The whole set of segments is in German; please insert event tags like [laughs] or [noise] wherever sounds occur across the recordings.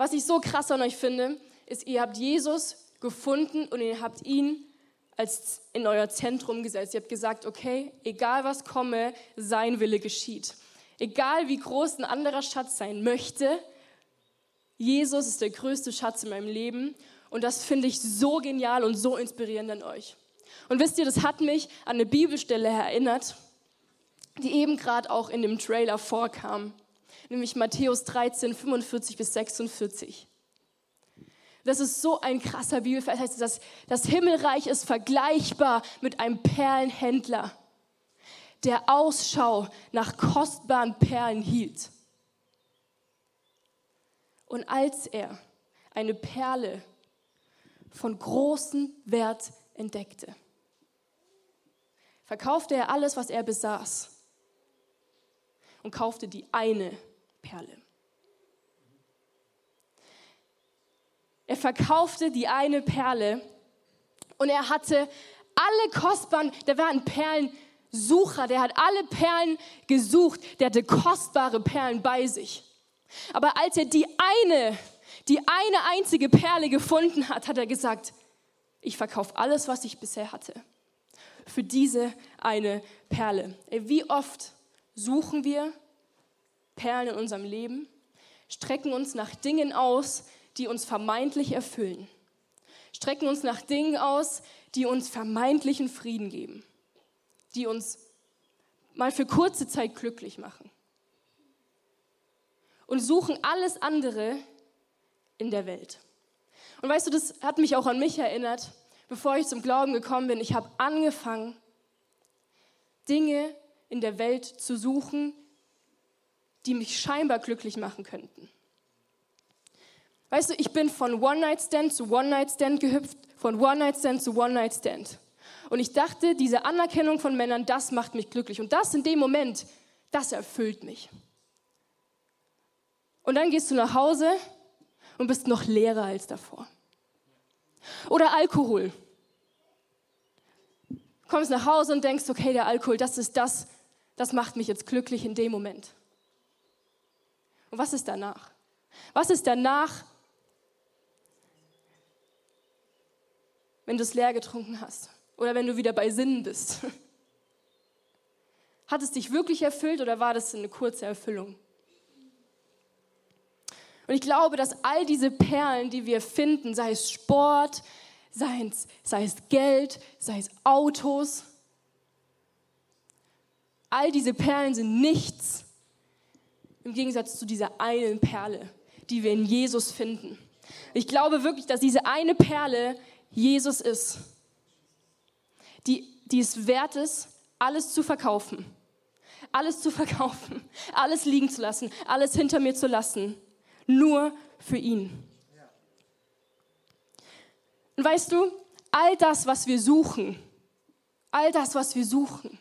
Was ich so krass an euch finde, ist, ihr habt Jesus gefunden und ihr habt ihn als in euer Zentrum gesetzt. Ihr habt gesagt, okay, egal was komme, sein Wille geschieht. Egal wie groß ein anderer Schatz sein möchte, Jesus ist der größte Schatz in meinem Leben und das finde ich so genial und so inspirierend an euch. Und wisst ihr, das hat mich an eine Bibelstelle erinnert, die eben gerade auch in dem Trailer vorkam, nämlich Matthäus 13, 45 bis 46. Das ist so ein krasser Bibelvers. Das heißt, das, das Himmelreich ist vergleichbar mit einem Perlenhändler, der Ausschau nach kostbaren Perlen hielt. Und als er eine Perle von großem Wert entdeckte, verkaufte er alles, was er besaß und kaufte die eine Perle. Er verkaufte die eine Perle und er hatte alle kostbaren, der war ein Perlensucher, der hat alle Perlen gesucht, der hatte kostbare Perlen bei sich. Aber als er die eine, die eine einzige Perle gefunden hat, hat er gesagt, ich verkaufe alles, was ich bisher hatte, für diese eine Perle. Wie oft suchen wir Perlen in unserem Leben, strecken uns nach Dingen aus, die uns vermeintlich erfüllen, strecken uns nach Dingen aus, die uns vermeintlichen Frieden geben, die uns mal für kurze Zeit glücklich machen und suchen alles andere in der Welt. Und weißt du, das hat mich auch an mich erinnert, bevor ich zum Glauben gekommen bin. Ich habe angefangen, Dinge in der Welt zu suchen, die mich scheinbar glücklich machen könnten. Weißt du, ich bin von One-Night-Stand zu One-Night-Stand gehüpft, von One-Night-Stand zu One-Night-Stand. Und ich dachte, diese Anerkennung von Männern, das macht mich glücklich. Und das in dem Moment, das erfüllt mich. Und dann gehst du nach Hause und bist noch leerer als davor. Oder Alkohol. Kommst nach Hause und denkst, okay, der Alkohol, das ist das, das macht mich jetzt glücklich in dem Moment. Und was ist danach? Was ist danach, wenn du es leer getrunken hast oder wenn du wieder bei Sinnen bist? [laughs] Hat es dich wirklich erfüllt oder war das eine kurze Erfüllung? Und ich glaube, dass all diese Perlen, die wir finden, sei es Sport, sei es, sei es Geld, sei es Autos, all diese Perlen sind nichts im Gegensatz zu dieser einen Perle, die wir in Jesus finden. Ich glaube wirklich, dass diese eine Perle Jesus ist, die, die es wert ist, alles zu verkaufen. Alles zu verkaufen, alles liegen zu lassen, alles hinter mir zu lassen, nur für ihn. Und weißt du, all das, was wir suchen, all das, was wir suchen,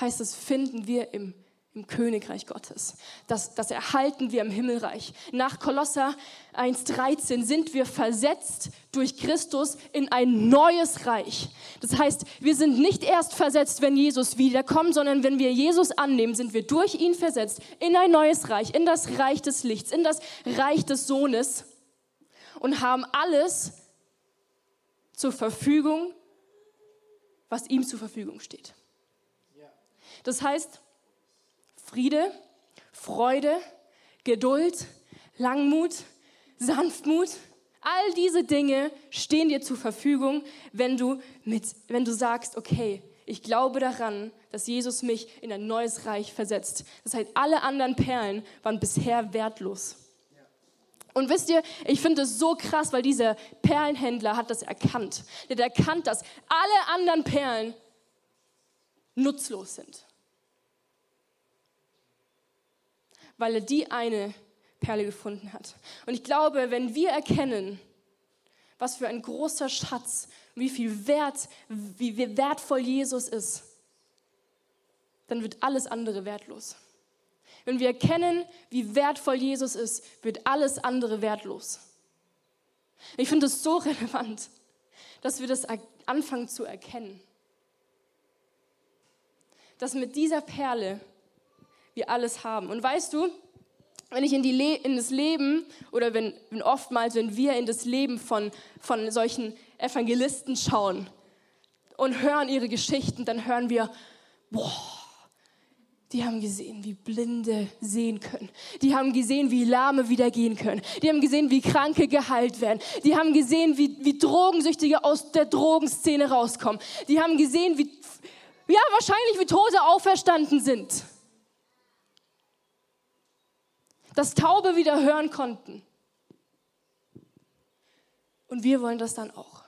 heißt es, finden wir im im Königreich Gottes. Das, das erhalten wir im Himmelreich. Nach Kolosser 1.13 sind wir versetzt durch Christus in ein neues Reich. Das heißt, wir sind nicht erst versetzt, wenn Jesus wiederkommt, sondern wenn wir Jesus annehmen, sind wir durch ihn versetzt in ein neues Reich, in das Reich des Lichts, in das Reich des Sohnes und haben alles zur Verfügung, was ihm zur Verfügung steht. Das heißt, Friede, Freude, Geduld, Langmut, Sanftmut. All diese Dinge stehen dir zur Verfügung, wenn du, mit, wenn du sagst, okay, ich glaube daran, dass Jesus mich in ein neues Reich versetzt. Das heißt, alle anderen Perlen waren bisher wertlos. Und wisst ihr, ich finde es so krass, weil dieser Perlenhändler hat das erkannt. Der hat erkannt, dass alle anderen Perlen nutzlos sind. Weil er die eine Perle gefunden hat. Und ich glaube, wenn wir erkennen, was für ein großer Schatz, wie viel Wert, wie wertvoll Jesus ist, dann wird alles andere wertlos. Wenn wir erkennen, wie wertvoll Jesus ist, wird alles andere wertlos. Ich finde es so relevant, dass wir das anfangen zu erkennen. Dass mit dieser Perle wir alles haben. Und weißt du, wenn ich in, Le in das Leben oder wenn, wenn oftmals, wenn wir in das Leben von, von solchen Evangelisten schauen und hören ihre Geschichten, dann hören wir, boah, die haben gesehen, wie Blinde sehen können. Die haben gesehen, wie Lahme wieder gehen können. Die haben gesehen, wie Kranke geheilt werden. Die haben gesehen, wie, wie Drogensüchtige aus der Drogenszene rauskommen. Die haben gesehen, wie, ja, wahrscheinlich wie Tote auferstanden sind. Dass Taube wieder hören konnten. Und wir wollen das dann auch.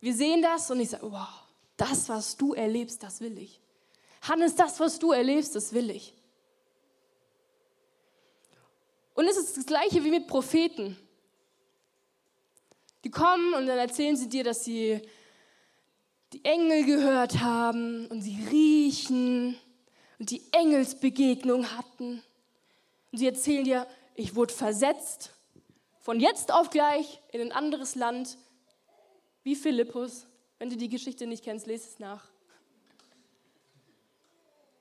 Wir sehen das und ich sage, wow, das, was du erlebst, das will ich. Hannes, das, was du erlebst, das will ich. Und es ist das Gleiche wie mit Propheten. Die kommen und dann erzählen sie dir, dass sie die Engel gehört haben und sie riechen und die Engelsbegegnung hatten. Und sie erzählen dir, ich wurde versetzt von jetzt auf gleich in ein anderes Land, wie Philippus. Wenn du die Geschichte nicht kennst, lese es nach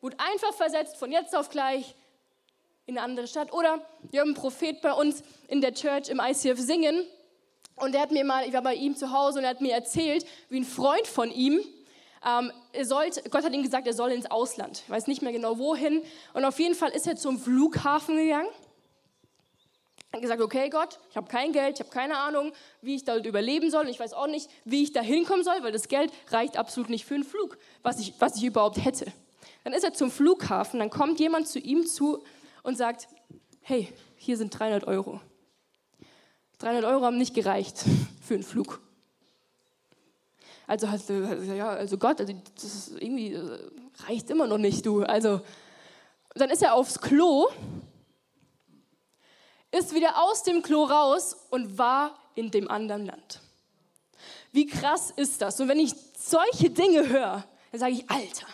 wurde einfach versetzt von jetzt auf gleich in eine andere Stadt. Oder wir haben einen Prophet bei uns in der Church im ICF singen. Und er hat mir mal, ich war bei ihm zu Hause und er hat mir erzählt, wie ein Freund von ihm, ähm, sollte, Gott hat ihm gesagt, er soll ins Ausland. Ich weiß nicht mehr genau wohin. Und auf jeden Fall ist er zum Flughafen gegangen. Hat gesagt, okay Gott, ich habe kein Geld, ich habe keine Ahnung, wie ich dort überleben soll. Und ich weiß auch nicht, wie ich da hinkommen soll, weil das Geld reicht absolut nicht für einen Flug, was ich, was ich überhaupt hätte. Dann ist er zum Flughafen, dann kommt jemand zu ihm zu und sagt, hey, hier sind 300 Euro. 300 Euro haben nicht gereicht [laughs] für einen Flug. Also, ja, also Gott, also das irgendwie äh, reicht immer noch nicht, du. Also, dann ist er aufs Klo, ist wieder aus dem Klo raus und war in dem anderen Land. Wie krass ist das? Und wenn ich solche Dinge höre, dann sage ich, Alter,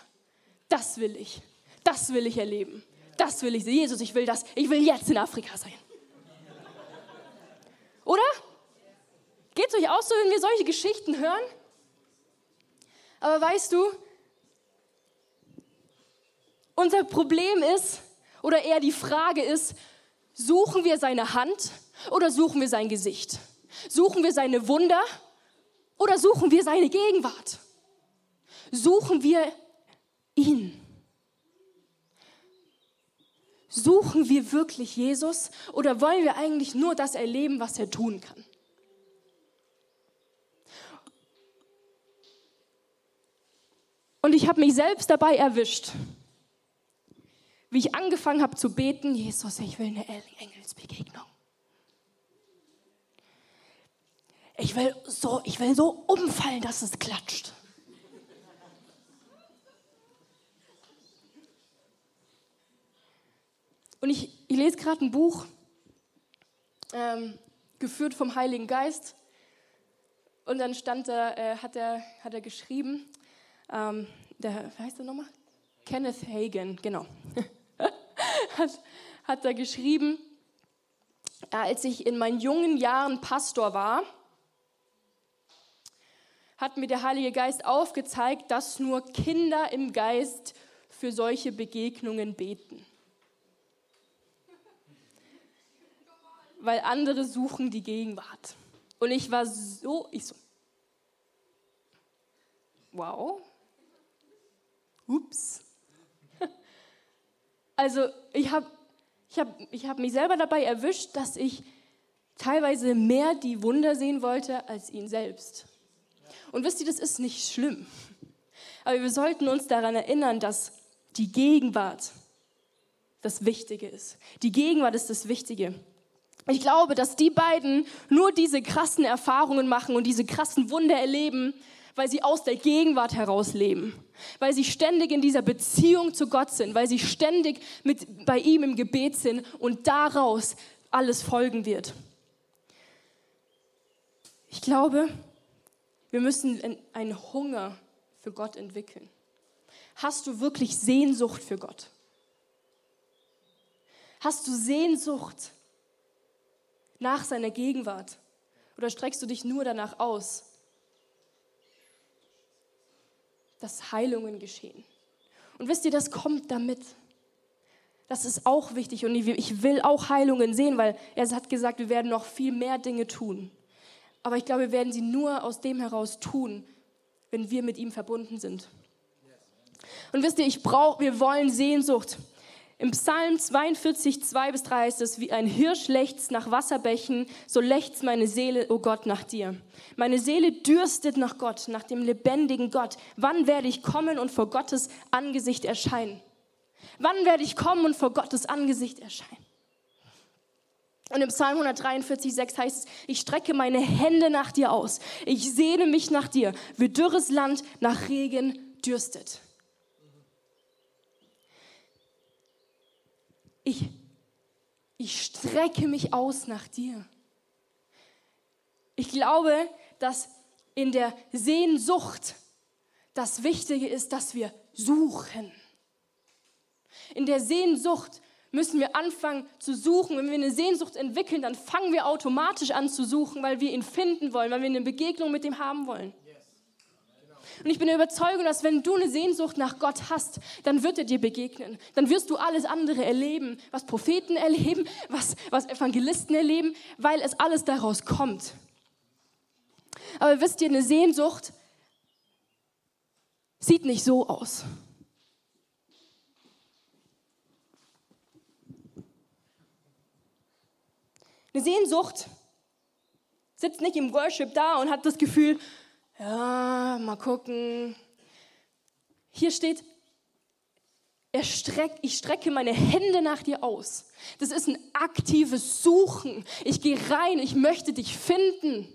das will ich. Das will ich erleben. Das will ich. Jesus, ich will das. Ich will jetzt in Afrika sein. Oder? Geht es euch auch so, wenn wir solche Geschichten hören? Aber weißt du, unser Problem ist, oder eher die Frage ist, suchen wir seine Hand oder suchen wir sein Gesicht? Suchen wir seine Wunder oder suchen wir seine Gegenwart? Suchen wir ihn. Suchen wir wirklich Jesus oder wollen wir eigentlich nur das erleben, was er tun kann? Und ich habe mich selbst dabei erwischt, wie ich angefangen habe zu beten, Jesus, ich will eine Engelsbegegnung. Ich will so, ich will so umfallen, dass es klatscht. Und ich, ich lese gerade ein Buch, ähm, geführt vom Heiligen Geist. Und dann stand da, äh, hat, er, hat er geschrieben, ähm, der, wie heißt der nochmal? Kenneth Hagen, genau. [laughs] hat, hat er geschrieben, als ich in meinen jungen Jahren Pastor war, hat mir der Heilige Geist aufgezeigt, dass nur Kinder im Geist für solche Begegnungen beten. weil andere suchen die Gegenwart. Und ich war so, ich so, wow, ups. [laughs] Also ich habe ich hab, ich hab mich selber dabei erwischt, dass ich teilweise mehr die Wunder sehen wollte als ihn selbst. Und wisst ihr, das ist nicht schlimm. Aber wir sollten uns daran erinnern, dass die Gegenwart das Wichtige ist. Die Gegenwart ist das Wichtige. Ich glaube, dass die beiden nur diese krassen Erfahrungen machen und diese krassen Wunder erleben, weil sie aus der Gegenwart heraus leben, weil sie ständig in dieser Beziehung zu Gott sind, weil sie ständig mit, bei ihm im Gebet sind und daraus alles folgen wird. Ich glaube, wir müssen einen Hunger für Gott entwickeln. Hast du wirklich Sehnsucht für Gott? Hast du Sehnsucht nach seiner Gegenwart? Oder streckst du dich nur danach aus, dass Heilungen geschehen? Und wisst ihr, das kommt damit. Das ist auch wichtig und ich will auch Heilungen sehen, weil er hat gesagt, wir werden noch viel mehr Dinge tun. Aber ich glaube, wir werden sie nur aus dem heraus tun, wenn wir mit ihm verbunden sind. Und wisst ihr, ich brauche, wir wollen Sehnsucht. Im Psalm 42, 2 bis 3 ist es, wie ein Hirsch lechzt nach Wasserbächen, so lechzt meine Seele, o oh Gott, nach dir. Meine Seele dürstet nach Gott, nach dem lebendigen Gott. Wann werde ich kommen und vor Gottes Angesicht erscheinen? Wann werde ich kommen und vor Gottes Angesicht erscheinen? Und im Psalm 143, 6 heißt es, ich strecke meine Hände nach dir aus. Ich sehne mich nach dir, wie dürres Land nach Regen dürstet. Ich, ich strecke mich aus nach dir. Ich glaube, dass in der Sehnsucht das Wichtige ist, dass wir suchen. In der Sehnsucht müssen wir anfangen zu suchen. Wenn wir eine Sehnsucht entwickeln, dann fangen wir automatisch an zu suchen, weil wir ihn finden wollen, weil wir eine Begegnung mit ihm haben wollen. Und ich bin der Überzeugung, dass wenn du eine Sehnsucht nach Gott hast, dann wird er dir begegnen. Dann wirst du alles andere erleben, was Propheten erleben, was, was Evangelisten erleben, weil es alles daraus kommt. Aber wisst ihr, eine Sehnsucht sieht nicht so aus. Eine Sehnsucht sitzt nicht im Worship da und hat das Gefühl, ja, mal gucken. Hier steht, er streck, ich strecke meine Hände nach dir aus. Das ist ein aktives Suchen. Ich gehe rein, ich möchte dich finden.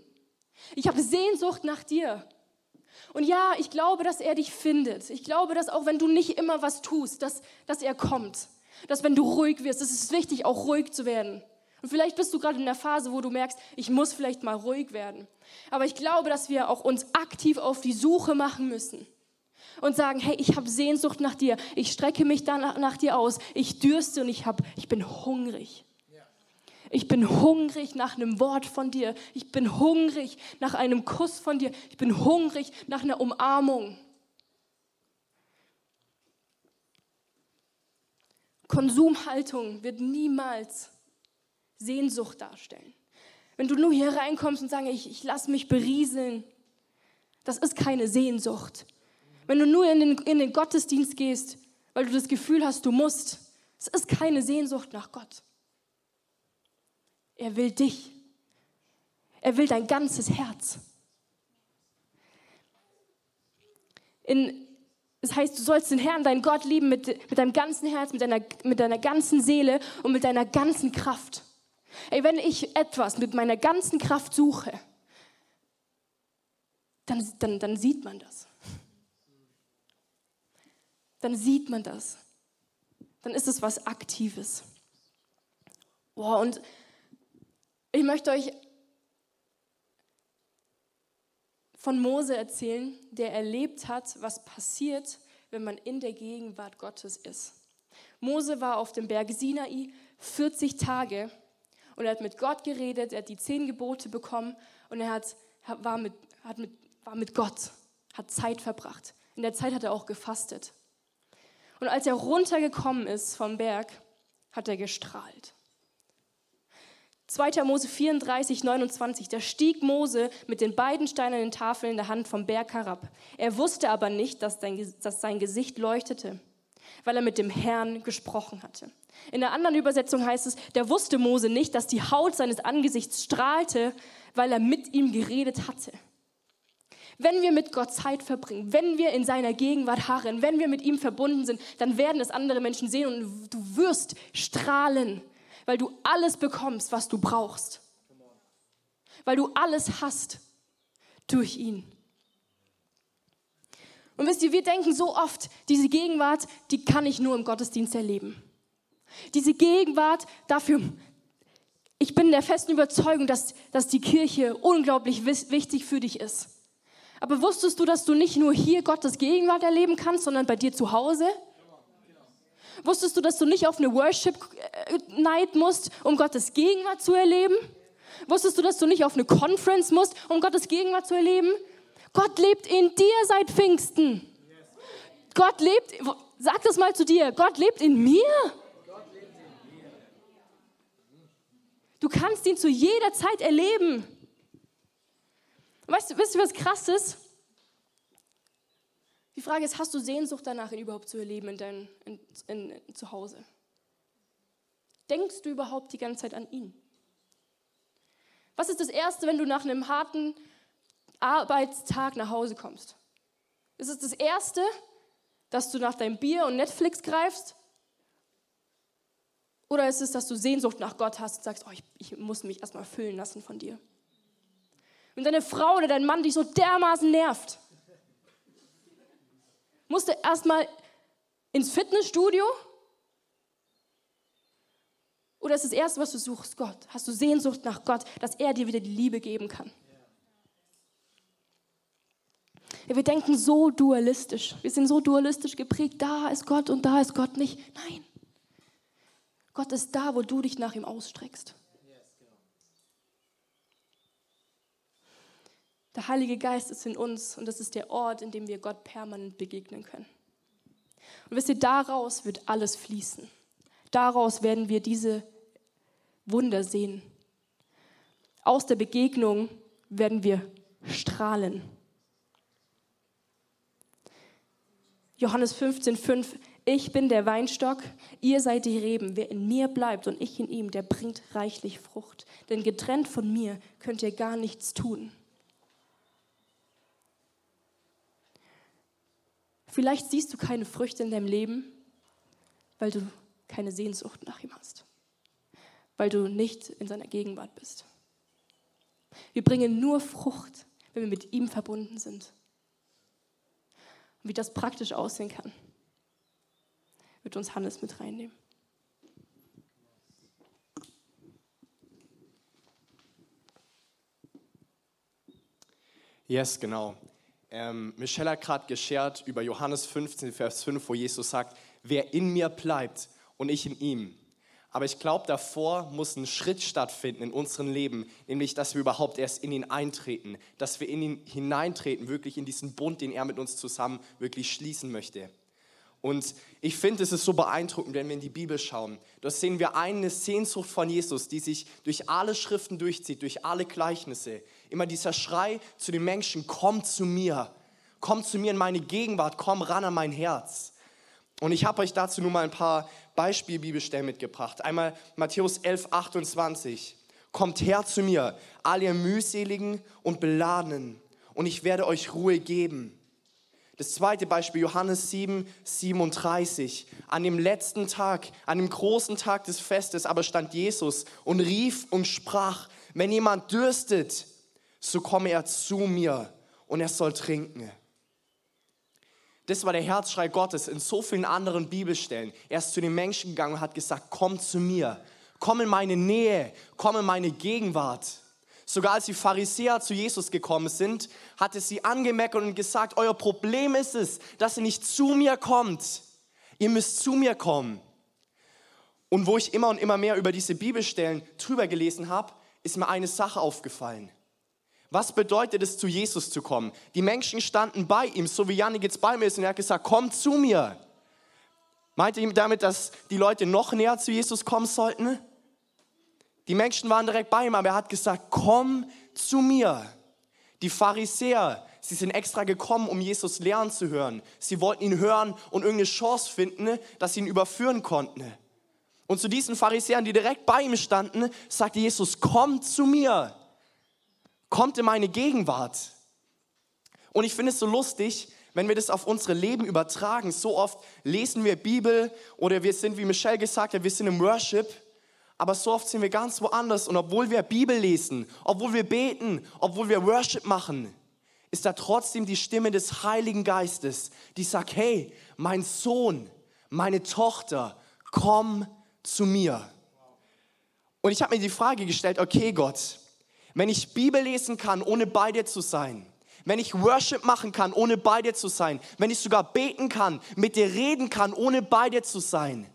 Ich habe Sehnsucht nach dir. Und ja, ich glaube, dass er dich findet. Ich glaube, dass auch wenn du nicht immer was tust, dass, dass er kommt. Dass wenn du ruhig wirst, es ist wichtig, auch ruhig zu werden. Und vielleicht bist du gerade in der Phase, wo du merkst, ich muss vielleicht mal ruhig werden. Aber ich glaube, dass wir auch uns aktiv auf die Suche machen müssen und sagen, hey, ich habe Sehnsucht nach dir, ich strecke mich danach nach dir aus, ich dürste und ich, hab, ich bin hungrig. Ich bin hungrig nach einem Wort von dir. Ich bin hungrig nach einem Kuss von dir. Ich bin hungrig nach einer Umarmung. Konsumhaltung wird niemals Sehnsucht darstellen. Wenn du nur hier reinkommst und sagst, ich, ich lasse mich berieseln, das ist keine Sehnsucht. Wenn du nur in den, in den Gottesdienst gehst, weil du das Gefühl hast, du musst, das ist keine Sehnsucht nach Gott. Er will dich. Er will dein ganzes Herz. In, es heißt, du sollst den Herrn, deinen Gott lieben mit, mit deinem ganzen Herz, mit deiner, mit deiner ganzen Seele und mit deiner ganzen Kraft. Ey, wenn ich etwas mit meiner ganzen Kraft suche, dann, dann, dann sieht man das. Dann sieht man das. Dann ist es was Aktives. Boah, und ich möchte euch von Mose erzählen, der erlebt hat, was passiert, wenn man in der Gegenwart Gottes ist. Mose war auf dem Berg Sinai 40 Tage und er hat mit Gott geredet, er hat die zehn Gebote bekommen und er hat, war, mit, hat mit, war mit Gott, hat Zeit verbracht. In der Zeit hat er auch gefastet. Und als er runtergekommen ist vom Berg, hat er gestrahlt. 2. Mose 34, 29, da stieg Mose mit den beiden steinernen Tafeln in der Hand vom Berg herab. Er wusste aber nicht, dass sein Gesicht leuchtete, weil er mit dem Herrn gesprochen hatte. In der anderen Übersetzung heißt es, der wusste Mose nicht, dass die Haut seines Angesichts strahlte, weil er mit ihm geredet hatte. Wenn wir mit Gott Zeit verbringen, wenn wir in seiner Gegenwart harren, wenn wir mit ihm verbunden sind, dann werden es andere Menschen sehen und du wirst strahlen, weil du alles bekommst, was du brauchst. Weil du alles hast durch ihn. Und wisst ihr, wir denken so oft, diese Gegenwart, die kann ich nur im Gottesdienst erleben. Diese Gegenwart dafür, ich bin der festen Überzeugung, dass, dass die Kirche unglaublich wichtig für dich ist. Aber wusstest du, dass du nicht nur hier Gottes Gegenwart erleben kannst, sondern bei dir zu Hause? Wusstest du, dass du nicht auf eine Worship Night musst, um Gottes Gegenwart zu erleben? Wusstest du, dass du nicht auf eine Conference musst, um Gottes Gegenwart zu erleben? Gott lebt in dir seit Pfingsten. Gott lebt, sag das mal zu dir, Gott lebt in mir. Du kannst ihn zu jeder Zeit erleben. Weißt du, wisst ihr, was krass ist? Die Frage ist, hast du Sehnsucht danach, ihn überhaupt zu erleben in deinem in, in, in, zu Hause? Denkst du überhaupt die ganze Zeit an ihn? Was ist das Erste, wenn du nach einem harten Arbeitstag nach Hause kommst? Ist es das Erste, dass du nach deinem Bier und Netflix greifst? Oder ist es, dass du Sehnsucht nach Gott hast und sagst, oh, ich, ich muss mich erstmal füllen lassen von dir? Wenn deine Frau oder dein Mann dich so dermaßen nervt, musst du erstmal ins Fitnessstudio? Oder ist das Erste, was du suchst, Gott? Hast du Sehnsucht nach Gott, dass er dir wieder die Liebe geben kann? Ja, wir denken so dualistisch. Wir sind so dualistisch geprägt. Da ist Gott und da ist Gott nicht. Nein. Gott ist da, wo du dich nach ihm ausstreckst. Der Heilige Geist ist in uns und das ist der Ort, in dem wir Gott permanent begegnen können. Und wisst ihr, daraus wird alles fließen. Daraus werden wir diese Wunder sehen. Aus der Begegnung werden wir strahlen. Johannes 15, 5. Ich bin der Weinstock, ihr seid die Reben. Wer in mir bleibt und ich in ihm, der bringt reichlich Frucht. Denn getrennt von mir könnt ihr gar nichts tun. Vielleicht siehst du keine Früchte in deinem Leben, weil du keine Sehnsucht nach ihm hast, weil du nicht in seiner Gegenwart bist. Wir bringen nur Frucht, wenn wir mit ihm verbunden sind wie das praktisch aussehen kann, wird uns Hannes mit reinnehmen. Yes, genau. Ähm, Michelle hat gerade geshared über Johannes 15, Vers 5, wo Jesus sagt, wer in mir bleibt und ich in ihm, aber ich glaube, davor muss ein Schritt stattfinden in unserem Leben, nämlich, dass wir überhaupt erst in ihn eintreten, dass wir in ihn hineintreten, wirklich in diesen Bund, den er mit uns zusammen wirklich schließen möchte. Und ich finde, es ist so beeindruckend, wenn wir in die Bibel schauen. Da sehen wir eine Sehnsucht von Jesus, die sich durch alle Schriften durchzieht, durch alle Gleichnisse. Immer dieser Schrei zu den Menschen, komm zu mir, komm zu mir in meine Gegenwart, komm ran an mein Herz. Und ich habe euch dazu nur mal ein paar Beispielbibelstellen mitgebracht. Einmal Matthäus 11, 28. Kommt her zu mir, all ihr mühseligen und beladenen, und ich werde euch Ruhe geben. Das zweite Beispiel, Johannes 7, 37. An dem letzten Tag, an dem großen Tag des Festes, aber stand Jesus und rief und sprach, wenn jemand dürstet, so komme er zu mir und er soll trinken. Das war der Herzschrei Gottes in so vielen anderen Bibelstellen. Er ist zu den Menschen gegangen und hat gesagt, komm zu mir, komm in meine Nähe, komm in meine Gegenwart. Sogar als die Pharisäer zu Jesus gekommen sind, hat er sie angemeckert und gesagt, euer Problem ist es, dass ihr nicht zu mir kommt. Ihr müsst zu mir kommen. Und wo ich immer und immer mehr über diese Bibelstellen drüber gelesen habe, ist mir eine Sache aufgefallen. Was bedeutet es, zu Jesus zu kommen? Die Menschen standen bei ihm, so wie Janik jetzt bei mir ist, und er hat gesagt, komm zu mir. Meinte ihm damit, dass die Leute noch näher zu Jesus kommen sollten? Die Menschen waren direkt bei ihm, aber er hat gesagt, komm zu mir. Die Pharisäer, sie sind extra gekommen, um Jesus lernen zu hören. Sie wollten ihn hören und irgendeine Chance finden, dass sie ihn überführen konnten. Und zu diesen Pharisäern, die direkt bei ihm standen, sagte Jesus, komm zu mir kommt in meine Gegenwart. Und ich finde es so lustig, wenn wir das auf unsere Leben übertragen. So oft lesen wir Bibel oder wir sind, wie Michelle gesagt hat, wir sind im Worship. Aber so oft sind wir ganz woanders. Und obwohl wir Bibel lesen, obwohl wir beten, obwohl wir Worship machen, ist da trotzdem die Stimme des Heiligen Geistes, die sagt, hey, mein Sohn, meine Tochter, komm zu mir. Und ich habe mir die Frage gestellt, okay Gott, wenn ich Bibel lesen kann, ohne bei dir zu sein, wenn ich Worship machen kann, ohne bei dir zu sein, wenn ich sogar beten kann, mit dir reden kann, ohne bei dir zu sein,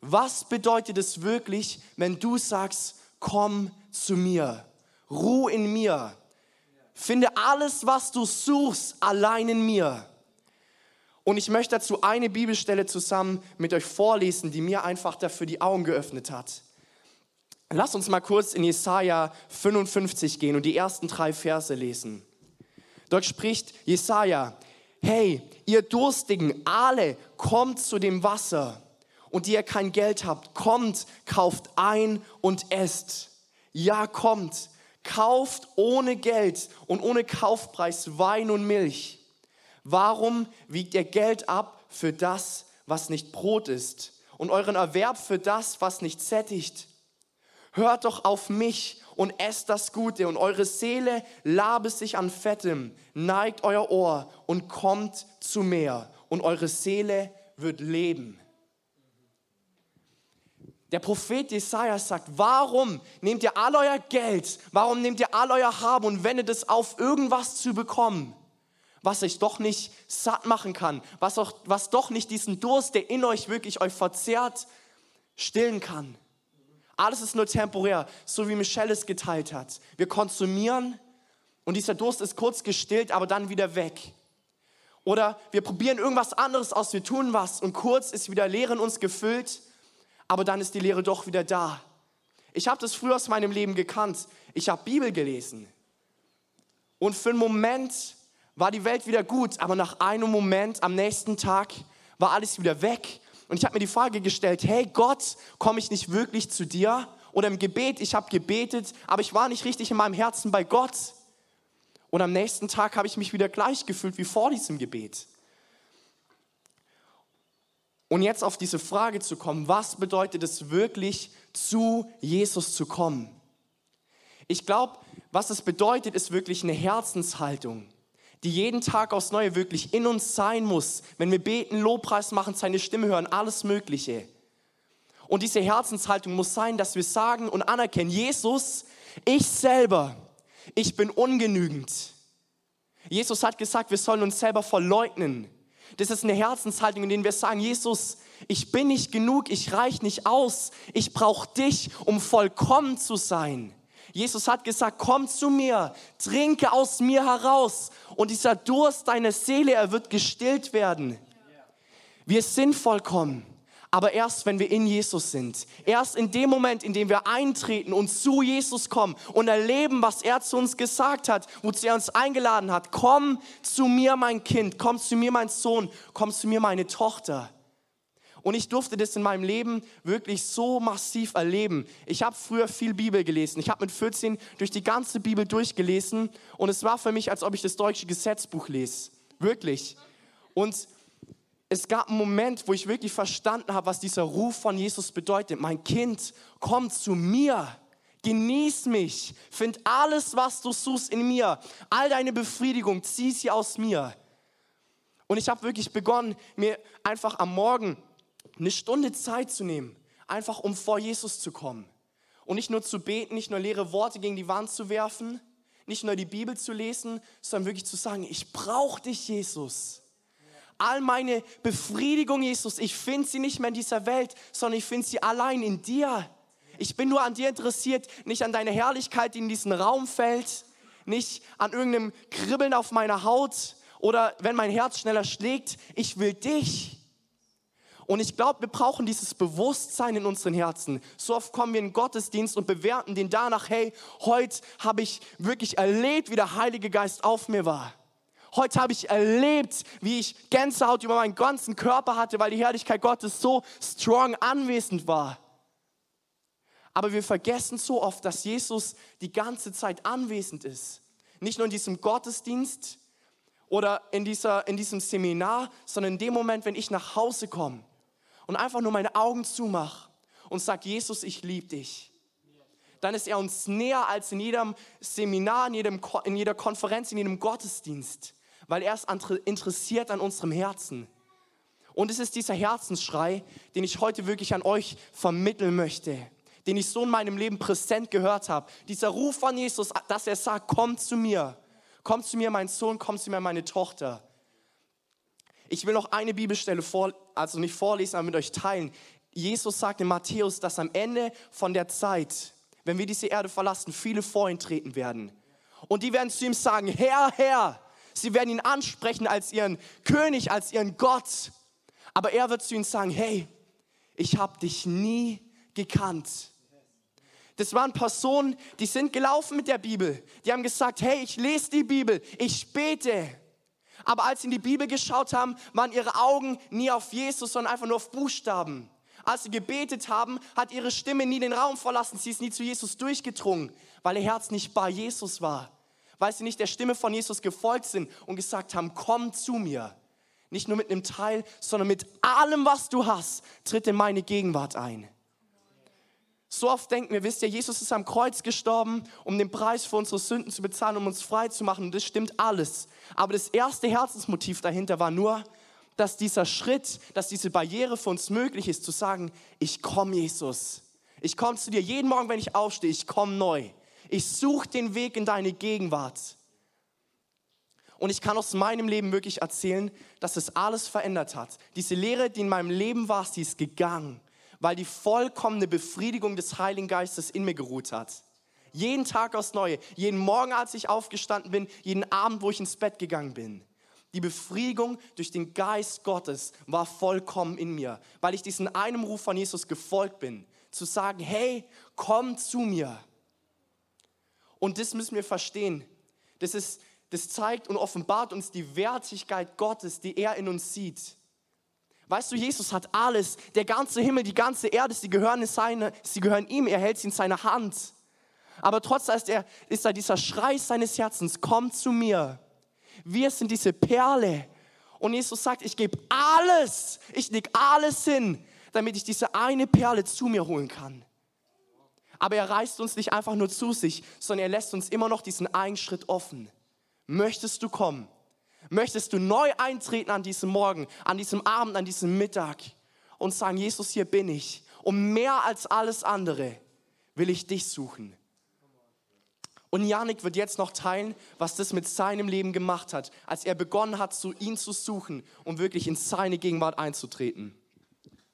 was bedeutet es wirklich, wenn du sagst, komm zu mir, ruh in mir, finde alles, was du suchst, allein in mir. Und ich möchte dazu eine Bibelstelle zusammen mit euch vorlesen, die mir einfach dafür die Augen geöffnet hat. Lass uns mal kurz in Jesaja 55 gehen und die ersten drei Verse lesen. Dort spricht Jesaja: Hey, ihr Durstigen, alle, kommt zu dem Wasser. Und die ihr kein Geld habt, kommt, kauft ein und esst. Ja, kommt, kauft ohne Geld und ohne Kaufpreis Wein und Milch. Warum wiegt ihr Geld ab für das, was nicht Brot ist, und euren Erwerb für das, was nicht sättigt? Hört doch auf mich und esst das Gute, und eure Seele labe sich an Fettem. Neigt euer Ohr und kommt zu mir, und eure Seele wird leben. Der Prophet Jesaja sagt: Warum nehmt ihr all euer Geld, warum nehmt ihr all euer Haben und wendet es auf, irgendwas zu bekommen? was euch doch nicht satt machen kann, was, auch, was doch nicht diesen Durst, der in euch wirklich euch verzehrt, stillen kann. Alles ist nur temporär, so wie Michelle es geteilt hat. Wir konsumieren und dieser Durst ist kurz gestillt, aber dann wieder weg. Oder wir probieren irgendwas anderes aus, wir tun was und kurz ist wieder Leere in uns gefüllt, aber dann ist die Leere doch wieder da. Ich habe das früher aus meinem Leben gekannt. Ich habe Bibel gelesen. Und für einen Moment war die Welt wieder gut, aber nach einem Moment, am nächsten Tag, war alles wieder weg. Und ich habe mir die Frage gestellt, hey Gott, komme ich nicht wirklich zu dir? Oder im Gebet, ich habe gebetet, aber ich war nicht richtig in meinem Herzen bei Gott. Und am nächsten Tag habe ich mich wieder gleich gefühlt wie vor diesem Gebet. Und jetzt auf diese Frage zu kommen, was bedeutet es wirklich, zu Jesus zu kommen? Ich glaube, was es bedeutet, ist wirklich eine Herzenshaltung die jeden Tag aufs Neue wirklich in uns sein muss, wenn wir beten, Lobpreis machen, seine Stimme hören, alles Mögliche. Und diese Herzenshaltung muss sein, dass wir sagen und anerkennen, Jesus, ich selber, ich bin ungenügend. Jesus hat gesagt, wir sollen uns selber verleugnen. Das ist eine Herzenshaltung, in der wir sagen, Jesus, ich bin nicht genug, ich reich nicht aus, ich brauche dich, um vollkommen zu sein. Jesus hat gesagt, komm zu mir, trinke aus mir heraus und dieser Durst deiner Seele, er wird gestillt werden. Wir sind vollkommen, aber erst wenn wir in Jesus sind. Erst in dem Moment, in dem wir eintreten und zu Jesus kommen und erleben, was er zu uns gesagt hat, wozu er uns eingeladen hat. Komm zu mir, mein Kind, komm zu mir, mein Sohn, komm zu mir, meine Tochter. Und ich durfte das in meinem Leben wirklich so massiv erleben. Ich habe früher viel Bibel gelesen. Ich habe mit 14 durch die ganze Bibel durchgelesen und es war für mich, als ob ich das deutsche Gesetzbuch lese. Wirklich. Und es gab einen Moment, wo ich wirklich verstanden habe, was dieser Ruf von Jesus bedeutet. Mein Kind, komm zu mir. Genieß mich. Find alles, was du suchst in mir. All deine Befriedigung, zieh sie aus mir. Und ich habe wirklich begonnen, mir einfach am Morgen eine Stunde Zeit zu nehmen, einfach um vor Jesus zu kommen. Und nicht nur zu beten, nicht nur leere Worte gegen die Wand zu werfen, nicht nur die Bibel zu lesen, sondern wirklich zu sagen, ich brauche dich, Jesus. All meine Befriedigung, Jesus, ich finde sie nicht mehr in dieser Welt, sondern ich finde sie allein in dir. Ich bin nur an dir interessiert, nicht an deiner Herrlichkeit, die in diesen Raum fällt, nicht an irgendeinem Kribbeln auf meiner Haut oder wenn mein Herz schneller schlägt. Ich will dich. Und ich glaube, wir brauchen dieses Bewusstsein in unseren Herzen. So oft kommen wir in den Gottesdienst und bewerten den danach, hey, heute habe ich wirklich erlebt, wie der Heilige Geist auf mir war. Heute habe ich erlebt, wie ich Gänsehaut über meinen ganzen Körper hatte, weil die Herrlichkeit Gottes so strong anwesend war. Aber wir vergessen so oft, dass Jesus die ganze Zeit anwesend ist. Nicht nur in diesem Gottesdienst oder in, dieser, in diesem Seminar, sondern in dem Moment, wenn ich nach Hause komme und einfach nur meine Augen zumache und sage, Jesus, ich liebe dich, dann ist er uns näher als in jedem Seminar, in, jedem, in jeder Konferenz, in jedem Gottesdienst, weil er ist interessiert an unserem Herzen. Und es ist dieser Herzensschrei, den ich heute wirklich an euch vermitteln möchte, den ich so in meinem Leben präsent gehört habe. Dieser Ruf von Jesus, dass er sagt, komm zu mir, komm zu mir, mein Sohn, komm zu mir, meine Tochter. Ich will noch eine Bibelstelle vor, also nicht vorlesen, aber mit euch teilen. Jesus sagt in Matthäus, dass am Ende von der Zeit, wenn wir diese Erde verlassen, viele vor ihn treten werden. Und die werden zu ihm sagen, Herr, Herr. Sie werden ihn ansprechen als ihren König, als ihren Gott. Aber er wird zu ihnen sagen, hey, ich habe dich nie gekannt. Das waren Personen, die sind gelaufen mit der Bibel. Die haben gesagt, hey, ich lese die Bibel, ich bete. Aber als sie in die Bibel geschaut haben, waren ihre Augen nie auf Jesus, sondern einfach nur auf Buchstaben. Als sie gebetet haben, hat ihre Stimme nie den Raum verlassen. Sie ist nie zu Jesus durchgedrungen, weil ihr Herz nicht bei Jesus war. Weil sie nicht der Stimme von Jesus gefolgt sind und gesagt haben, komm zu mir. Nicht nur mit einem Teil, sondern mit allem, was du hast, tritt in meine Gegenwart ein. So oft denken wir, wisst ihr, Jesus ist am Kreuz gestorben, um den Preis für unsere Sünden zu bezahlen, um uns frei zu machen. Und das stimmt alles. Aber das erste Herzensmotiv dahinter war nur, dass dieser Schritt, dass diese Barriere für uns möglich ist, zu sagen, ich komme Jesus. Ich komme zu dir jeden Morgen, wenn ich aufstehe, ich komme neu. Ich suche den Weg in deine Gegenwart. Und ich kann aus meinem Leben wirklich erzählen, dass es alles verändert hat. Diese Lehre, die in meinem Leben war, sie ist gegangen weil die vollkommene Befriedigung des Heiligen Geistes in mir geruht hat. Jeden Tag aufs Neue, jeden Morgen, als ich aufgestanden bin, jeden Abend, wo ich ins Bett gegangen bin. Die Befriedigung durch den Geist Gottes war vollkommen in mir, weil ich diesen einem Ruf von Jesus gefolgt bin, zu sagen, hey, komm zu mir. Und das müssen wir verstehen. Das, ist, das zeigt und offenbart uns die Wertigkeit Gottes, die er in uns sieht. Weißt du, Jesus hat alles, der ganze Himmel, die ganze Erde, sie gehören, seine, sie gehören ihm, er hält sie in seiner Hand. Aber trotzdem ist, er, ist da dieser Schrei seines Herzens, komm zu mir. Wir sind diese Perle. Und Jesus sagt, ich gebe alles, ich leg alles hin, damit ich diese eine Perle zu mir holen kann. Aber er reißt uns nicht einfach nur zu sich, sondern er lässt uns immer noch diesen einen Schritt offen. Möchtest du kommen? Möchtest du neu eintreten an diesem Morgen, an diesem Abend, an diesem Mittag und sagen, Jesus, hier bin ich. Und mehr als alles andere will ich dich suchen. Und Janik wird jetzt noch teilen, was das mit seinem Leben gemacht hat, als er begonnen hat, zu ihn zu suchen und wirklich in seine Gegenwart einzutreten.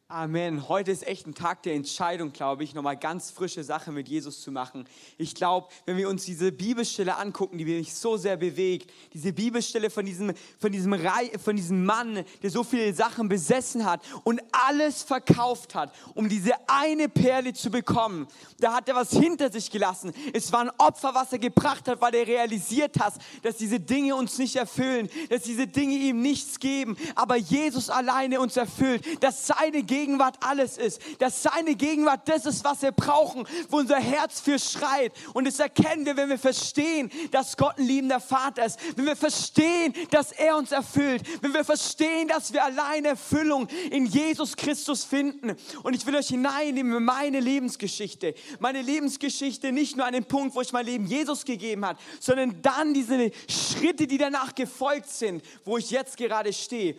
Amen. Heute ist echt ein Tag der Entscheidung, glaube ich, nochmal ganz frische Sache mit Jesus zu machen. Ich glaube, wenn wir uns diese Bibelstelle angucken, die mich so sehr bewegt, diese Bibelstelle von diesem, von diesem, Rei von diesem Mann, der so viele Sachen besessen hat und alles verkauft hat, um diese eine Perle zu bekommen, da hat er was hinter sich gelassen. Es war ein Opfer, was er gebracht hat, weil er realisiert hat, dass diese Dinge uns nicht erfüllen, dass diese Dinge ihm nichts geben, aber Jesus alleine uns erfüllt, dass seine Gegenwart alles ist, dass seine Gegenwart das ist, was wir brauchen, wo unser Herz für schreit. Und das erkennen wir, wenn wir verstehen, dass Gott ein liebender Vater ist, wenn wir verstehen, dass er uns erfüllt, wenn wir verstehen, dass wir alleine Erfüllung in Jesus Christus finden. Und ich will euch hineinnehmen in meine Lebensgeschichte. Meine Lebensgeschichte nicht nur an den Punkt, wo ich mein Leben Jesus gegeben habe, sondern dann diese Schritte, die danach gefolgt sind, wo ich jetzt gerade stehe.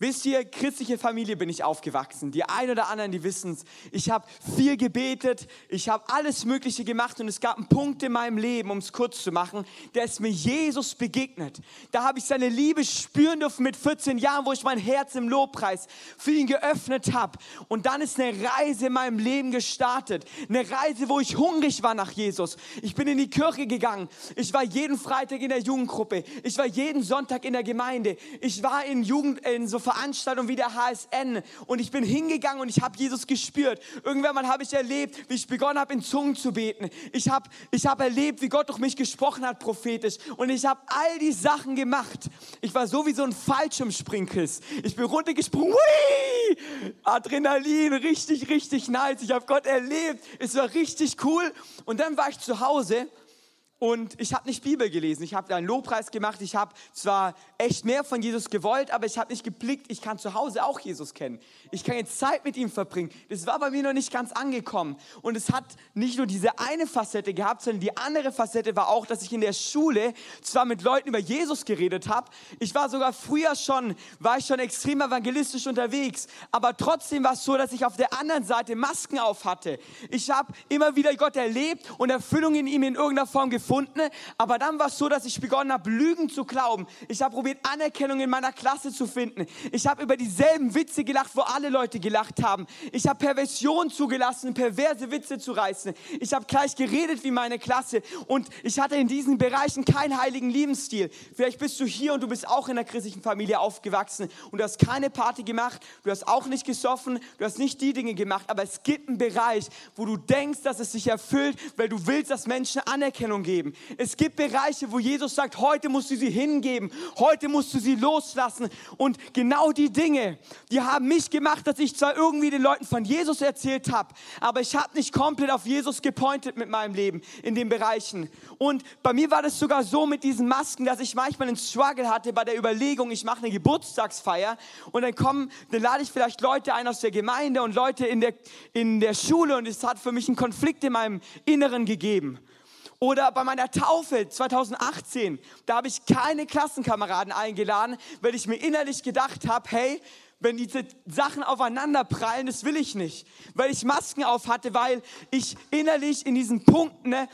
Wisst ihr, christliche Familie bin ich aufgewachsen. Die einen oder anderen, die wissen es. Ich habe viel gebetet, ich habe alles Mögliche gemacht und es gab einen Punkt in meinem Leben, um es kurz zu machen, der ist mir Jesus begegnet. Da habe ich seine Liebe spüren dürfen mit 14 Jahren, wo ich mein Herz im Lobpreis für ihn geöffnet habe. Und dann ist eine Reise in meinem Leben gestartet. Eine Reise, wo ich hungrig war nach Jesus. Ich bin in die Kirche gegangen. Ich war jeden Freitag in der Jugendgruppe. Ich war jeden Sonntag in der Gemeinde. Ich war in Jugend, in so Veranstaltung wie der HSN und ich bin hingegangen und ich habe Jesus gespürt. Irgendwann mal habe ich erlebt, wie ich begonnen habe, in Zungen zu beten. Ich habe ich hab erlebt, wie Gott durch mich gesprochen hat, prophetisch. Und ich habe all die Sachen gemacht. Ich war so wie so ein Fallschirmspringkiss. Ich bin runtergesprungen. Hui! Adrenalin, richtig, richtig nice. Ich habe Gott erlebt. Es war richtig cool. Und dann war ich zu Hause und ich habe nicht Bibel gelesen. Ich habe einen Lobpreis gemacht. Ich habe zwar echt mehr von Jesus gewollt, aber ich habe nicht geblickt, ich kann zu Hause auch Jesus kennen. Ich kann jetzt Zeit mit ihm verbringen. Das war bei mir noch nicht ganz angekommen. Und es hat nicht nur diese eine Facette gehabt, sondern die andere Facette war auch, dass ich in der Schule zwar mit Leuten über Jesus geredet habe. Ich war sogar früher schon, war ich schon extrem evangelistisch unterwegs. Aber trotzdem war es so, dass ich auf der anderen Seite Masken auf hatte. Ich habe immer wieder Gott erlebt und Erfüllung in ihm in irgendeiner Form gefunden gefunden, aber dann war es so, dass ich begonnen habe, Lügen zu glauben. Ich habe probiert, Anerkennung in meiner Klasse zu finden. Ich habe über dieselben Witze gelacht, wo alle Leute gelacht haben. Ich habe Perversion zugelassen, perverse Witze zu reißen. Ich habe gleich geredet wie meine Klasse und ich hatte in diesen Bereichen keinen heiligen Lebensstil. Vielleicht bist du hier und du bist auch in einer christlichen Familie aufgewachsen und du hast keine Party gemacht, du hast auch nicht gesoffen, du hast nicht die Dinge gemacht, aber es gibt einen Bereich, wo du denkst, dass es sich erfüllt, weil du willst, dass Menschen Anerkennung geben. Es gibt Bereiche, wo Jesus sagt, heute musst du sie hingeben, heute musst du sie loslassen. Und genau die Dinge, die haben mich gemacht, dass ich zwar irgendwie den Leuten von Jesus erzählt habe, aber ich habe nicht komplett auf Jesus gepointet mit meinem Leben in den Bereichen. Und bei mir war das sogar so mit diesen Masken, dass ich manchmal einen Struggle hatte bei der Überlegung, ich mache eine Geburtstagsfeier und dann kommen, dann lade ich vielleicht Leute ein aus der Gemeinde und Leute in der, in der Schule und es hat für mich einen Konflikt in meinem Inneren gegeben. Oder bei meiner Taufe 2018, da habe ich keine Klassenkameraden eingeladen, weil ich mir innerlich gedacht habe, hey, wenn diese Sachen aufeinander prallen, das will ich nicht. Weil ich Masken auf hatte, weil ich innerlich in diesen Punkten, ne,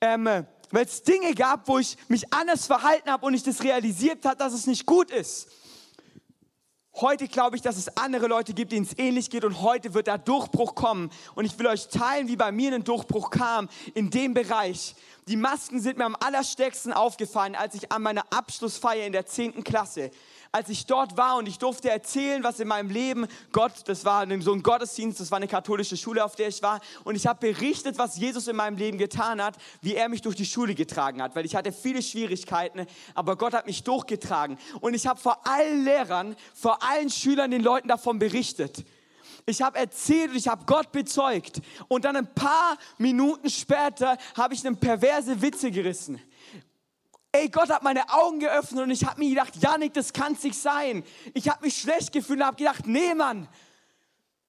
ähm, weil es Dinge gab, wo ich mich anders verhalten habe und ich das realisiert habe, dass es nicht gut ist. Heute glaube ich, dass es andere Leute gibt, denen es ähnlich geht und heute wird der Durchbruch kommen. Und ich will euch teilen, wie bei mir ein Durchbruch kam in dem Bereich. Die Masken sind mir am allerstärksten aufgefallen, als ich an meiner Abschlussfeier in der 10. Klasse als ich dort war und ich durfte erzählen, was in meinem Leben Gott, das war so ein Gottesdienst, das war eine katholische Schule, auf der ich war, und ich habe berichtet, was Jesus in meinem Leben getan hat, wie er mich durch die Schule getragen hat, weil ich hatte viele Schwierigkeiten, aber Gott hat mich durchgetragen. Und ich habe vor allen Lehrern, vor allen Schülern, den Leuten davon berichtet. Ich habe erzählt und ich habe Gott bezeugt. Und dann ein paar Minuten später habe ich einen perverse Witze gerissen. Ey, Gott hat meine Augen geöffnet und ich habe mir gedacht, Janik, das kann es nicht sein. Ich habe mich schlecht gefühlt und habe gedacht, nee, Mann,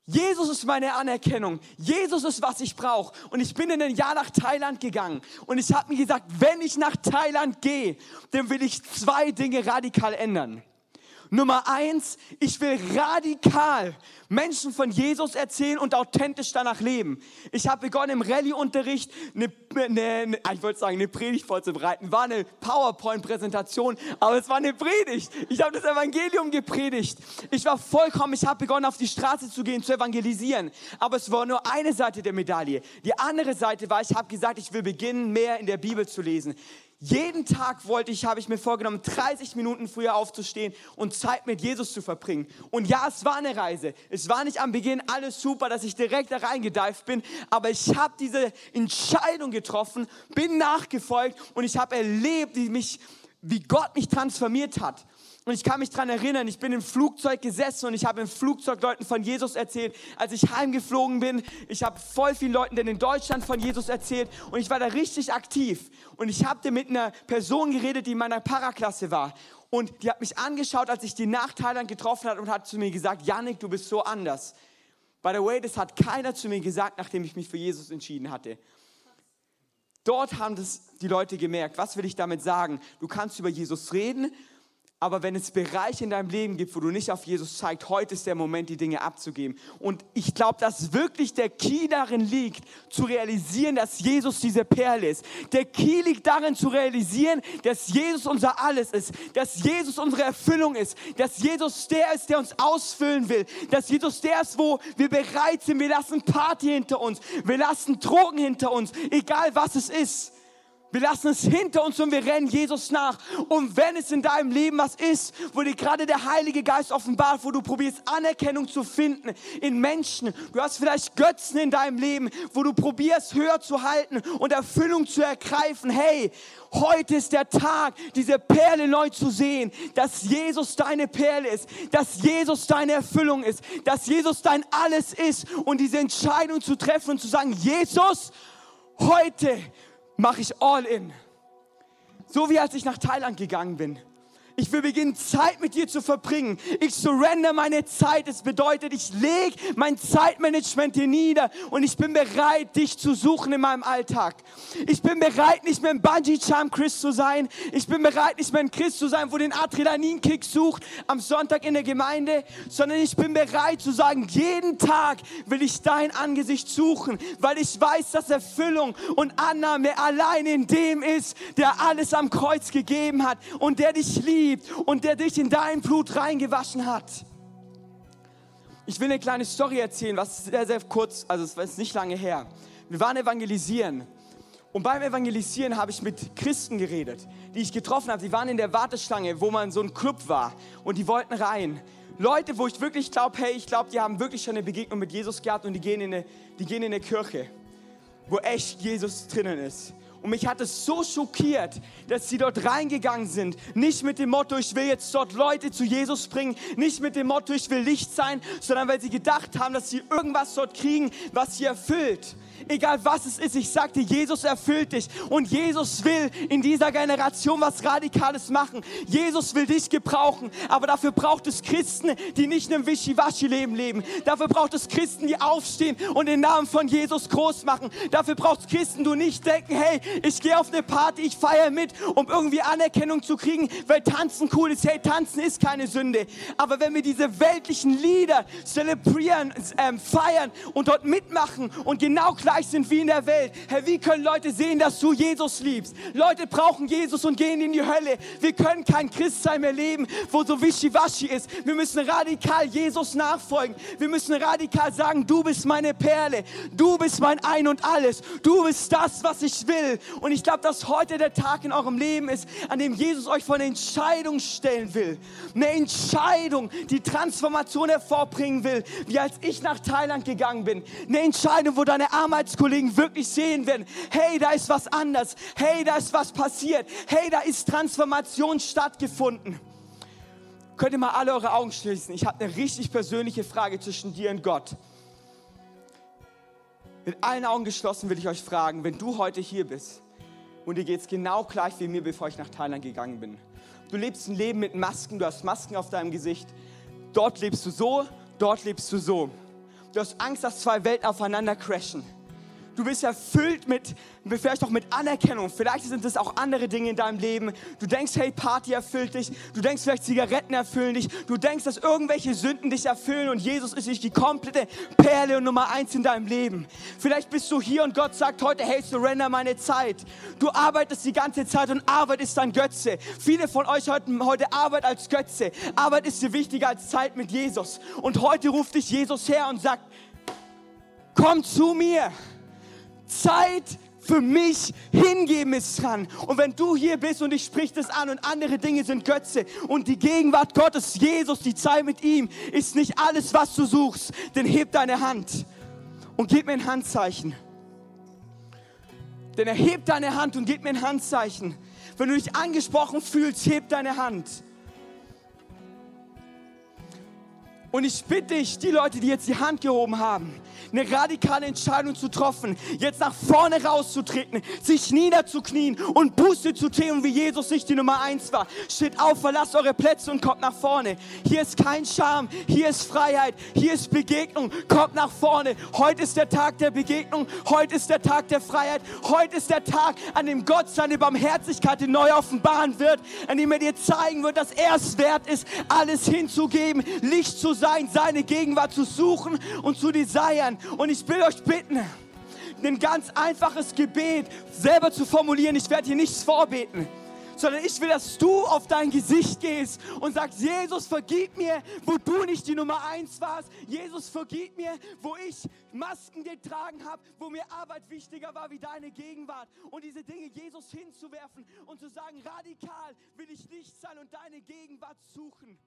Jesus ist meine Anerkennung. Jesus ist, was ich brauche. Und ich bin in ein Jahr nach Thailand gegangen. Und ich habe mir gesagt, wenn ich nach Thailand gehe, dann will ich zwei Dinge radikal ändern. Nummer eins, ich will radikal Menschen von Jesus erzählen und authentisch danach leben. Ich habe begonnen im Rallye-Unterricht eine, eine, eine, ich wollte sagen, eine Predigt vorzubereiten. War eine PowerPoint-Präsentation, aber es war eine Predigt. Ich habe das Evangelium gepredigt. Ich war vollkommen, ich habe begonnen auf die Straße zu gehen, zu evangelisieren. Aber es war nur eine Seite der Medaille. Die andere Seite war, ich habe gesagt, ich will beginnen, mehr in der Bibel zu lesen. Jeden Tag wollte ich, habe ich mir vorgenommen, 30 Minuten früher aufzustehen und Zeit mit Jesus zu verbringen. Und ja, es war eine Reise. Es war nicht am Beginn alles super, dass ich direkt da reingedeift bin, aber ich habe diese Entscheidung getroffen, bin nachgefolgt und ich habe erlebt, wie, mich, wie Gott mich transformiert hat. Und ich kann mich daran erinnern, ich bin im Flugzeug gesessen und ich habe im Flugzeug Leuten von Jesus erzählt. Als ich heimgeflogen bin, ich habe voll vielen Leuten denn in Deutschland von Jesus erzählt und ich war da richtig aktiv. Und ich habe mit einer Person geredet, die in meiner Paraklasse war. Und die hat mich angeschaut, als ich die nach Thailand getroffen hat und hat zu mir gesagt, Janik, du bist so anders. By the way, das hat keiner zu mir gesagt, nachdem ich mich für Jesus entschieden hatte. Dort haben das die Leute gemerkt. Was will ich damit sagen? Du kannst über Jesus reden, aber wenn es Bereiche in deinem Leben gibt, wo du nicht auf Jesus zeigst, heute ist der Moment, die Dinge abzugeben. Und ich glaube, dass wirklich der Key darin liegt, zu realisieren, dass Jesus diese Perle ist. Der Key liegt darin zu realisieren, dass Jesus unser Alles ist, dass Jesus unsere Erfüllung ist, dass Jesus der ist, der uns ausfüllen will, dass Jesus der ist, wo wir bereit sind, wir lassen Party hinter uns, wir lassen Drogen hinter uns, egal was es ist. Wir lassen es hinter uns und wir rennen Jesus nach. Und wenn es in deinem Leben was ist, wo dir gerade der Heilige Geist offenbart, wo du probierst Anerkennung zu finden in Menschen, du hast vielleicht Götzen in deinem Leben, wo du probierst höher zu halten und Erfüllung zu ergreifen. Hey, heute ist der Tag, diese Perle neu zu sehen, dass Jesus deine Perle ist, dass Jesus deine Erfüllung ist, dass Jesus dein Alles ist und diese Entscheidung zu treffen und zu sagen, Jesus, heute mache ich all in. So wie als ich nach Thailand gegangen bin. Ich will beginnen, Zeit mit dir zu verbringen. Ich surrender meine Zeit. Es bedeutet, ich lege mein Zeitmanagement dir nieder und ich bin bereit, dich zu suchen in meinem Alltag. Ich bin bereit, nicht mehr ein Bungee-Jump-Christ zu sein. Ich bin bereit, nicht mehr ein Christ zu sein, wo den Adrenalinkick sucht am Sonntag in der Gemeinde, sondern ich bin bereit zu sagen, jeden Tag will ich dein Angesicht suchen, weil ich weiß, dass Erfüllung und Annahme allein in dem ist, der alles am Kreuz gegeben hat und der dich liebt und der dich in dein Blut reingewaschen hat. Ich will eine kleine Story erzählen, was sehr, sehr kurz, also es ist nicht lange her. Wir waren evangelisieren und beim Evangelisieren habe ich mit Christen geredet, die ich getroffen habe. Die waren in der Warteschlange, wo man so ein Club war und die wollten rein. Leute, wo ich wirklich glaube, hey, ich glaube, die haben wirklich schon eine Begegnung mit Jesus gehabt und die gehen in eine, die gehen in eine Kirche, wo echt Jesus drinnen ist. Und mich hat es so schockiert, dass sie dort reingegangen sind. Nicht mit dem Motto, ich will jetzt dort Leute zu Jesus bringen. Nicht mit dem Motto, ich will Licht sein, sondern weil sie gedacht haben, dass sie irgendwas dort kriegen, was sie erfüllt egal was es ist. Ich sagte, Jesus erfüllt dich und Jesus will in dieser Generation was Radikales machen. Jesus will dich gebrauchen, aber dafür braucht es Christen, die nicht in einem Wischiwaschi-Leben leben. Dafür braucht es Christen, die aufstehen und den Namen von Jesus groß machen. Dafür braucht es Christen, die nicht denken, hey, ich gehe auf eine Party, ich feiere mit, um irgendwie Anerkennung zu kriegen, weil tanzen cool ist. Hey, tanzen ist keine Sünde. Aber wenn wir diese weltlichen Lieder zelebrieren, ähm, feiern und dort mitmachen und genau klar gleich sind wie in der Welt. Herr, wie können Leute sehen, dass du Jesus liebst? Leute brauchen Jesus und gehen in die Hölle. Wir können kein Christsein mehr leben, wo so wischiwaschi ist. Wir müssen radikal Jesus nachfolgen. Wir müssen radikal sagen, du bist meine Perle. Du bist mein Ein und Alles. Du bist das, was ich will. Und ich glaube, dass heute der Tag in eurem Leben ist, an dem Jesus euch vor eine Entscheidung stellen will. Eine Entscheidung, die Transformation hervorbringen will, wie als ich nach Thailand gegangen bin. Eine Entscheidung, wo deine Arme Arbeitskollegen wirklich sehen werden, hey, da ist was anders, hey, da ist was passiert, hey, da ist Transformation stattgefunden. Könnt ihr mal alle eure Augen schließen? Ich habe eine richtig persönliche Frage zwischen dir und Gott. Mit allen Augen geschlossen will ich euch fragen, wenn du heute hier bist und dir geht es genau gleich wie mir, bevor ich nach Thailand gegangen bin. Du lebst ein Leben mit Masken, du hast Masken auf deinem Gesicht. Dort lebst du so, dort lebst du so. Du hast Angst, dass zwei Welten aufeinander crashen. Du bist erfüllt mit, vielleicht auch mit Anerkennung. Vielleicht sind es auch andere Dinge in deinem Leben. Du denkst, hey, Party erfüllt dich. Du denkst, vielleicht Zigaretten erfüllen dich. Du denkst, dass irgendwelche Sünden dich erfüllen und Jesus ist nicht die komplette Perle und Nummer eins in deinem Leben. Vielleicht bist du hier und Gott sagt heute, hey, surrender meine Zeit. Du arbeitest die ganze Zeit und Arbeit ist dein Götze. Viele von euch heute, heute Arbeit als Götze. Arbeit ist dir wichtiger als Zeit mit Jesus. Und heute ruft dich Jesus her und sagt, komm zu mir. Zeit für mich hingeben ist dran. Und wenn du hier bist und ich sprich das an und andere Dinge sind Götze und die Gegenwart Gottes, Jesus, die Zeit mit ihm, ist nicht alles, was du suchst, dann heb deine Hand und gib mir ein Handzeichen. Denn er hebt deine Hand und gib mir ein Handzeichen. Wenn du dich angesprochen fühlst, heb deine Hand. Und ich bitte dich, die Leute, die jetzt die Hand gehoben haben, eine radikale Entscheidung zu treffen, jetzt nach vorne rauszutreten, sich niederzuknien und Buße zu tun, wie Jesus nicht die Nummer eins war. Steht auf, verlasst eure Plätze und kommt nach vorne. Hier ist kein Scham, hier ist Freiheit, hier ist Begegnung. Kommt nach vorne. Heute ist der Tag der Begegnung, heute ist der Tag der Freiheit, heute ist der Tag, an dem Gott seine Barmherzigkeit neu offenbaren wird, an dem er dir zeigen wird, dass er es wert ist, alles hinzugeben, Licht zu sein, seine Gegenwart zu suchen und zu desire. Und ich will euch bitten, ein ganz einfaches Gebet selber zu formulieren. Ich werde hier nichts vorbeten sondern ich will, dass du auf dein Gesicht gehst und sagst, Jesus, vergib mir, wo du nicht die Nummer eins warst. Jesus, vergib mir, wo ich Masken getragen habe, wo mir Arbeit wichtiger war wie deine Gegenwart. Und diese Dinge Jesus hinzuwerfen und zu sagen, radikal will ich nicht sein und deine Gegenwart suchen.